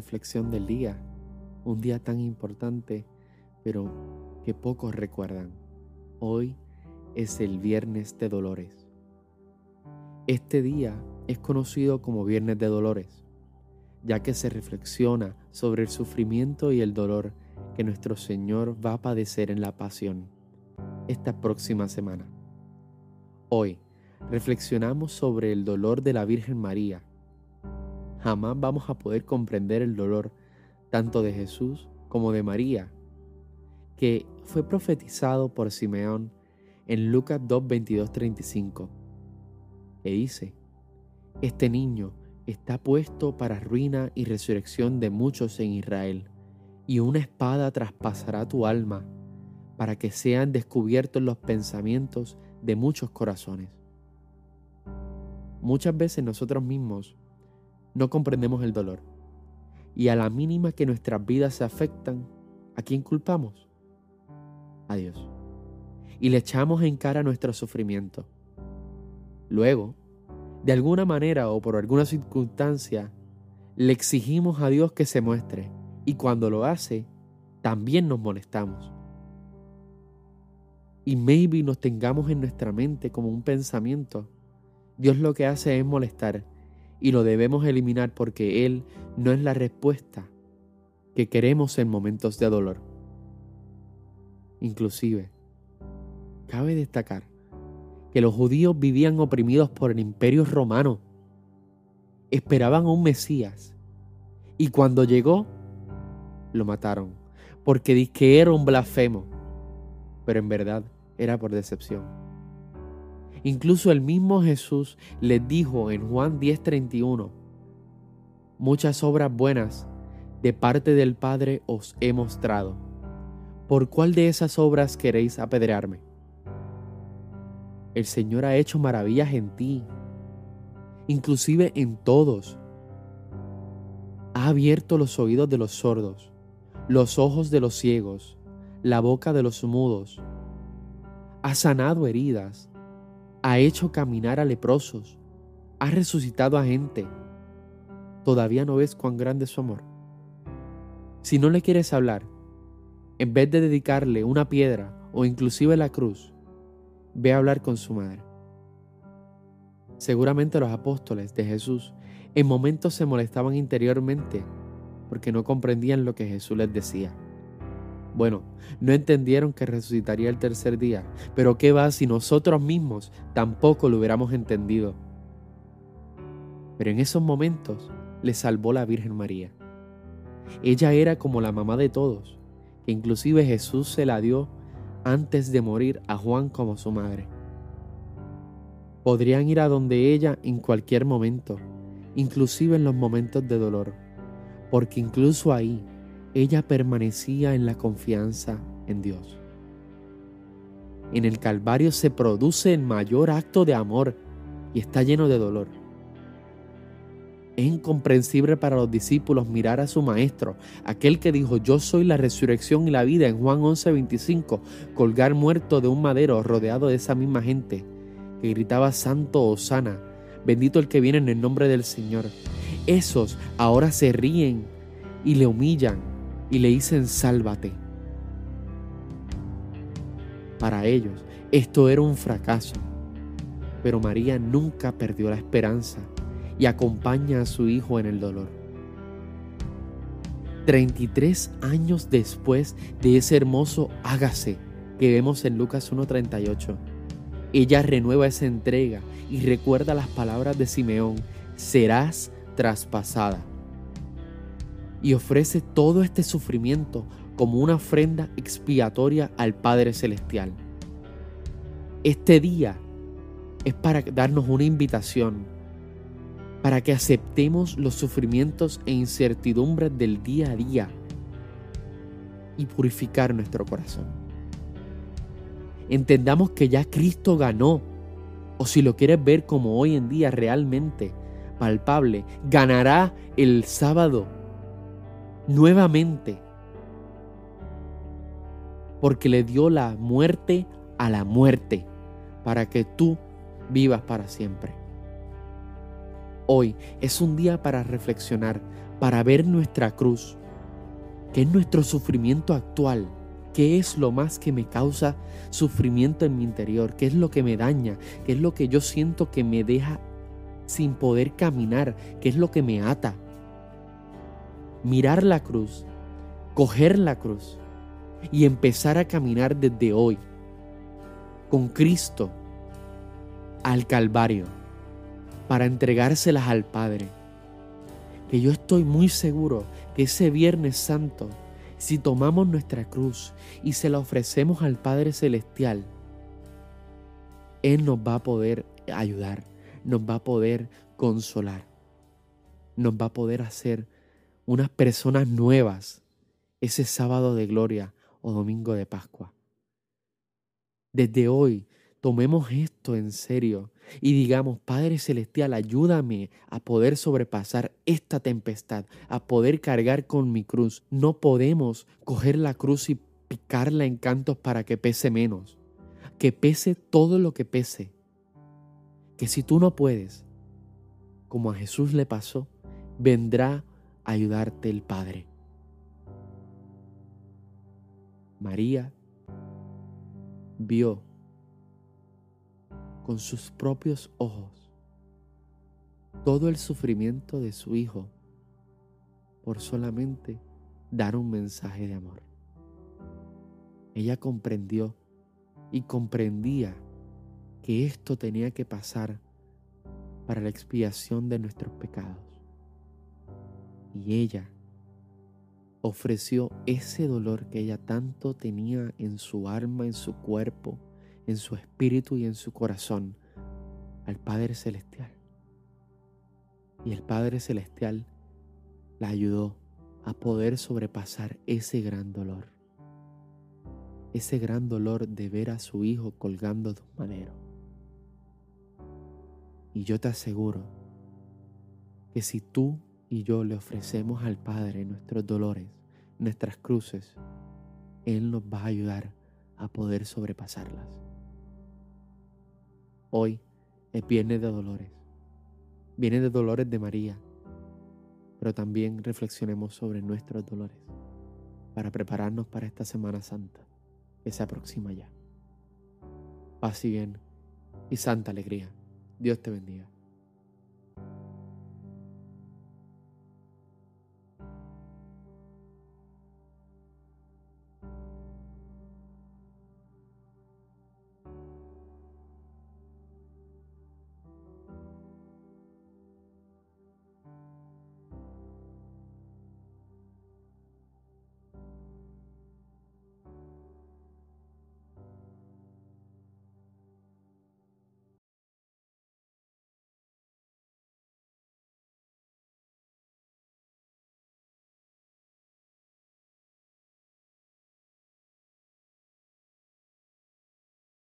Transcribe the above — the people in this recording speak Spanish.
reflexión del día, un día tan importante, pero que pocos recuerdan. Hoy es el Viernes de Dolores. Este día es conocido como Viernes de Dolores, ya que se reflexiona sobre el sufrimiento y el dolor que nuestro Señor va a padecer en la pasión esta próxima semana. Hoy reflexionamos sobre el dolor de la Virgen María. Jamás vamos a poder comprender el dolor tanto de Jesús como de María, que fue profetizado por Simeón en Lucas 2, 22, 35, que dice, Este niño está puesto para ruina y resurrección de muchos en Israel, y una espada traspasará tu alma, para que sean descubiertos los pensamientos de muchos corazones. Muchas veces nosotros mismos no comprendemos el dolor, y a la mínima que nuestras vidas se afectan, ¿a quién culpamos? A Dios. Y le echamos en cara nuestro sufrimiento. Luego, de alguna manera o por alguna circunstancia, le exigimos a Dios que se muestre y cuando lo hace, también nos molestamos. Y maybe nos tengamos en nuestra mente como un pensamiento. Dios lo que hace es molestar y lo debemos eliminar porque Él no es la respuesta que queremos en momentos de dolor. Inclusive, cabe destacar que los judíos vivían oprimidos por el imperio romano. Esperaban a un Mesías y cuando llegó, lo mataron, porque que era un blasfemo, pero en verdad era por decepción. Incluso el mismo Jesús les dijo en Juan 10:31, muchas obras buenas de parte del Padre os he mostrado. ¿Por cuál de esas obras queréis apedrearme? El Señor ha hecho maravillas en ti, inclusive en todos. Ha abierto los oídos de los sordos, los ojos de los ciegos, la boca de los mudos. Ha sanado heridas, ha hecho caminar a leprosos, ha resucitado a gente. ¿Todavía no ves cuán grande es su amor? Si no le quieres hablar, en vez de dedicarle una piedra o inclusive la cruz, ve a hablar con su madre. Seguramente los apóstoles de Jesús en momentos se molestaban interiormente porque no comprendían lo que Jesús les decía. Bueno, no entendieron que resucitaría el tercer día, pero ¿qué va si nosotros mismos tampoco lo hubiéramos entendido? Pero en esos momentos le salvó la Virgen María. Ella era como la mamá de todos, que inclusive Jesús se la dio antes de morir a Juan como su madre. Podrían ir a donde ella en cualquier momento, inclusive en los momentos de dolor, porque incluso ahí ella permanecía en la confianza en Dios. En el Calvario se produce el mayor acto de amor y está lleno de dolor. Es incomprensible para los discípulos mirar a su maestro, aquel que dijo, yo soy la resurrección y la vida en Juan 11:25, colgar muerto de un madero rodeado de esa misma gente, que gritaba, Santo Osana, bendito el que viene en el nombre del Señor. Esos ahora se ríen y le humillan y le dicen, sálvate. Para ellos esto era un fracaso, pero María nunca perdió la esperanza y acompaña a su hijo en el dolor. 33 años después de ese hermoso hágase que vemos en Lucas 1.38, ella renueva esa entrega y recuerda las palabras de Simeón, serás traspasada. Y ofrece todo este sufrimiento como una ofrenda expiatoria al Padre Celestial. Este día es para darnos una invitación para que aceptemos los sufrimientos e incertidumbres del día a día y purificar nuestro corazón. Entendamos que ya Cristo ganó, o si lo quieres ver como hoy en día realmente palpable, ganará el sábado nuevamente, porque le dio la muerte a la muerte, para que tú vivas para siempre. Hoy es un día para reflexionar, para ver nuestra cruz, que es nuestro sufrimiento actual, qué es lo más que me causa sufrimiento en mi interior, qué es lo que me daña, qué es lo que yo siento que me deja sin poder caminar, qué es lo que me ata. Mirar la cruz, coger la cruz y empezar a caminar desde hoy con Cristo al Calvario para entregárselas al Padre. Que yo estoy muy seguro que ese Viernes Santo, si tomamos nuestra cruz y se la ofrecemos al Padre Celestial, Él nos va a poder ayudar, nos va a poder consolar, nos va a poder hacer unas personas nuevas ese sábado de gloria o domingo de Pascua. Desde hoy tomemos esto en serio y digamos, Padre Celestial, ayúdame a poder sobrepasar esta tempestad, a poder cargar con mi cruz. No podemos coger la cruz y picarla en cantos para que pese menos, que pese todo lo que pese. Que si tú no puedes, como a Jesús le pasó, vendrá ayudarte el Padre. María vio con sus propios ojos todo el sufrimiento de su hijo por solamente dar un mensaje de amor. Ella comprendió y comprendía que esto tenía que pasar para la expiación de nuestros pecados. Y ella ofreció ese dolor que ella tanto tenía en su alma, en su cuerpo, en su espíritu y en su corazón al Padre Celestial. Y el Padre Celestial la ayudó a poder sobrepasar ese gran dolor. Ese gran dolor de ver a su hijo colgando de un madero. Y yo te aseguro que si tú y yo le ofrecemos al Padre nuestros dolores, nuestras cruces, Él nos va a ayudar a poder sobrepasarlas. Hoy es viernes de dolores, viene de dolores de María, pero también reflexionemos sobre nuestros dolores para prepararnos para esta Semana Santa que se aproxima ya. Paz y bien y santa alegría. Dios te bendiga.